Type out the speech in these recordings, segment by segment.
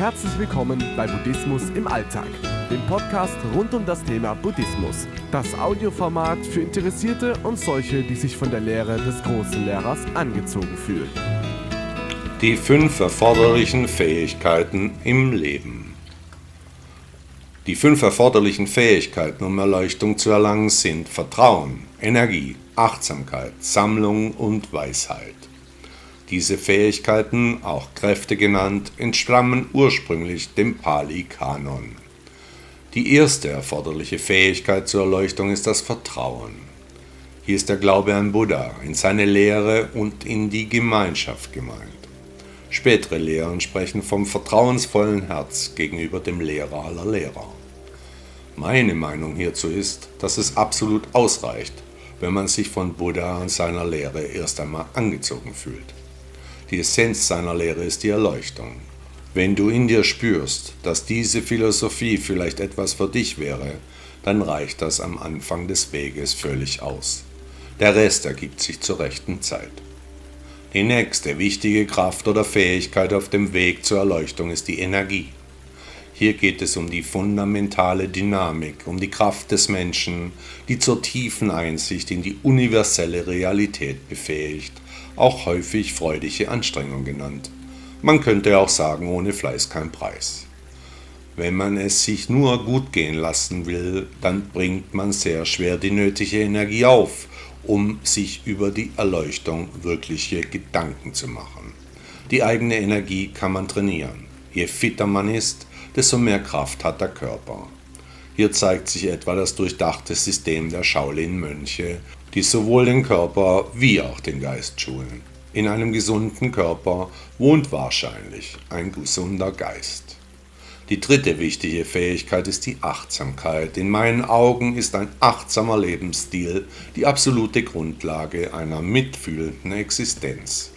Herzlich willkommen bei Buddhismus im Alltag, dem Podcast rund um das Thema Buddhismus. Das Audioformat für Interessierte und solche, die sich von der Lehre des großen Lehrers angezogen fühlen. Die fünf erforderlichen Fähigkeiten im Leben. Die fünf erforderlichen Fähigkeiten, um Erleuchtung zu erlangen, sind Vertrauen, Energie, Achtsamkeit, Sammlung und Weisheit. Diese Fähigkeiten, auch Kräfte genannt, entstammen ursprünglich dem Pali-Kanon. Die erste erforderliche Fähigkeit zur Erleuchtung ist das Vertrauen. Hier ist der Glaube an Buddha, in seine Lehre und in die Gemeinschaft gemeint. Spätere Lehren sprechen vom vertrauensvollen Herz gegenüber dem Lehrer aller Lehrer. Meine Meinung hierzu ist, dass es absolut ausreicht, wenn man sich von Buddha und seiner Lehre erst einmal angezogen fühlt. Die Essenz seiner Lehre ist die Erleuchtung. Wenn du in dir spürst, dass diese Philosophie vielleicht etwas für dich wäre, dann reicht das am Anfang des Weges völlig aus. Der Rest ergibt sich zur rechten Zeit. Die nächste wichtige Kraft oder Fähigkeit auf dem Weg zur Erleuchtung ist die Energie. Hier geht es um die fundamentale Dynamik, um die Kraft des Menschen, die zur tiefen Einsicht in die universelle Realität befähigt auch häufig freudige Anstrengung genannt. Man könnte auch sagen, ohne Fleiß kein Preis. Wenn man es sich nur gut gehen lassen will, dann bringt man sehr schwer die nötige Energie auf, um sich über die Erleuchtung wirkliche Gedanken zu machen. Die eigene Energie kann man trainieren. Je fitter man ist, desto mehr Kraft hat der Körper. Hier zeigt sich etwa das durchdachte System der Shaolin-Mönche die sowohl den Körper wie auch den Geist schulen. In einem gesunden Körper wohnt wahrscheinlich ein gesunder Geist. Die dritte wichtige Fähigkeit ist die Achtsamkeit. In meinen Augen ist ein achtsamer Lebensstil die absolute Grundlage einer mitfühlenden Existenz.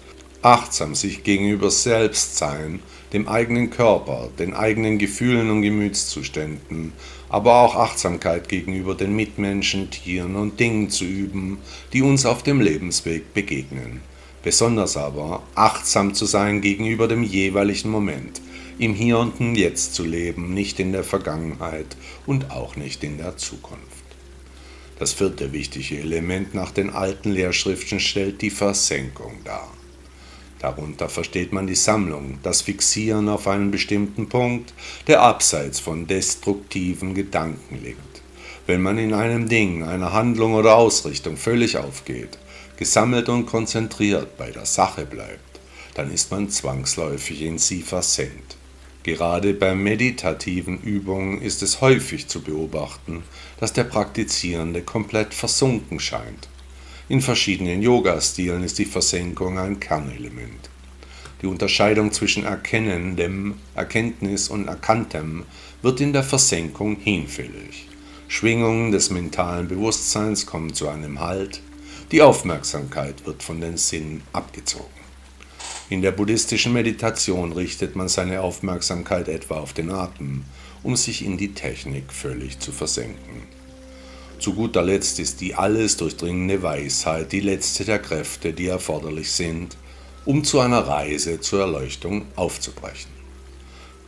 Achtsam sich gegenüber selbst sein, dem eigenen Körper, den eigenen Gefühlen und Gemütszuständen, aber auch Achtsamkeit gegenüber den Mitmenschen, Tieren und Dingen zu üben, die uns auf dem Lebensweg begegnen. Besonders aber achtsam zu sein gegenüber dem jeweiligen Moment, im Hier und im Jetzt zu leben, nicht in der Vergangenheit und auch nicht in der Zukunft. Das vierte wichtige Element nach den alten Lehrschriften stellt die Versenkung dar. Darunter versteht man die Sammlung, das Fixieren auf einen bestimmten Punkt, der abseits von destruktiven Gedanken liegt. Wenn man in einem Ding, einer Handlung oder Ausrichtung völlig aufgeht, gesammelt und konzentriert bei der Sache bleibt, dann ist man zwangsläufig in sie versenkt. Gerade bei meditativen Übungen ist es häufig zu beobachten, dass der Praktizierende komplett versunken scheint in verschiedenen Yoga-Stilen ist die Versenkung ein Kernelement. Die Unterscheidung zwischen Erkennendem, Erkenntnis und Erkanntem wird in der Versenkung hinfällig. Schwingungen des mentalen Bewusstseins kommen zu einem Halt, die Aufmerksamkeit wird von den Sinnen abgezogen. In der buddhistischen Meditation richtet man seine Aufmerksamkeit etwa auf den Atem, um sich in die Technik völlig zu versenken. Zu guter Letzt ist die alles durchdringende Weisheit die letzte der Kräfte, die erforderlich sind, um zu einer Reise zur Erleuchtung aufzubrechen.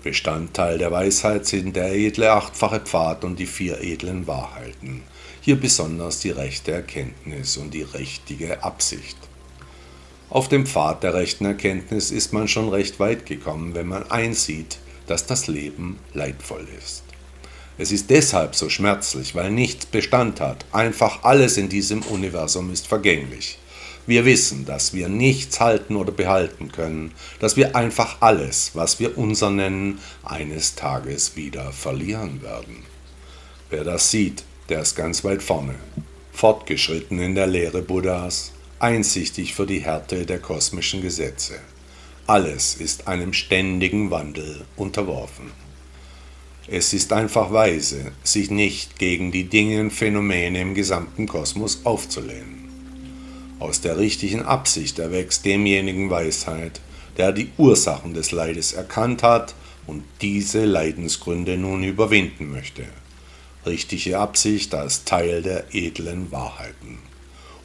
Bestandteil der Weisheit sind der edle achtfache Pfad und die vier edlen Wahrheiten, hier besonders die rechte Erkenntnis und die richtige Absicht. Auf dem Pfad der rechten Erkenntnis ist man schon recht weit gekommen, wenn man einsieht, dass das Leben leidvoll ist. Es ist deshalb so schmerzlich, weil nichts Bestand hat. Einfach alles in diesem Universum ist vergänglich. Wir wissen, dass wir nichts halten oder behalten können, dass wir einfach alles, was wir unser nennen, eines Tages wieder verlieren werden. Wer das sieht, der ist ganz weit vorne, fortgeschritten in der Lehre Buddhas, einsichtig für die Härte der kosmischen Gesetze. Alles ist einem ständigen Wandel unterworfen. Es ist einfach weise, sich nicht gegen die Dinge und Phänomene im gesamten Kosmos aufzulehnen. Aus der richtigen Absicht erwächst demjenigen Weisheit, der die Ursachen des Leides erkannt hat und diese Leidensgründe nun überwinden möchte. Richtige Absicht als Teil der edlen Wahrheiten.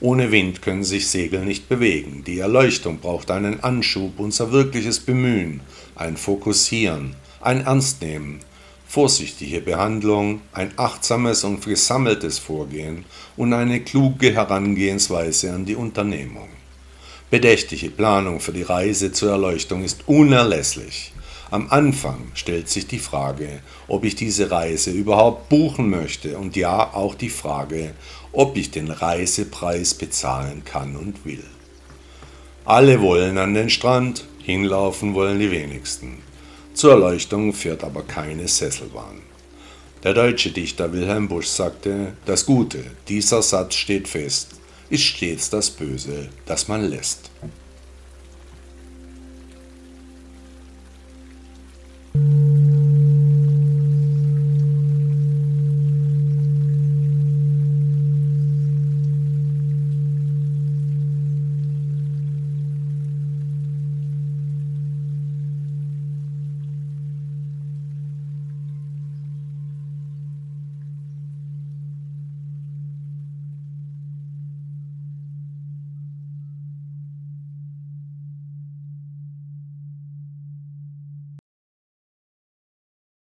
Ohne Wind können sich Segel nicht bewegen. Die Erleuchtung braucht einen Anschub, unser wirkliches Bemühen, ein Fokussieren, ein Ernstnehmen, vorsichtige Behandlung, ein achtsames und gesammeltes Vorgehen und eine kluge Herangehensweise an die Unternehmung. Bedächtige Planung für die Reise zur Erleuchtung ist unerlässlich. Am Anfang stellt sich die Frage, ob ich diese Reise überhaupt buchen möchte und ja auch die Frage, ob ich den Reisepreis bezahlen kann und will. Alle wollen an den Strand, hinlaufen wollen die wenigsten. Zur Erleuchtung führt aber keine Sesselbahn. Der deutsche Dichter Wilhelm Busch sagte, das Gute, dieser Satz steht fest, ist stets das Böse, das man lässt.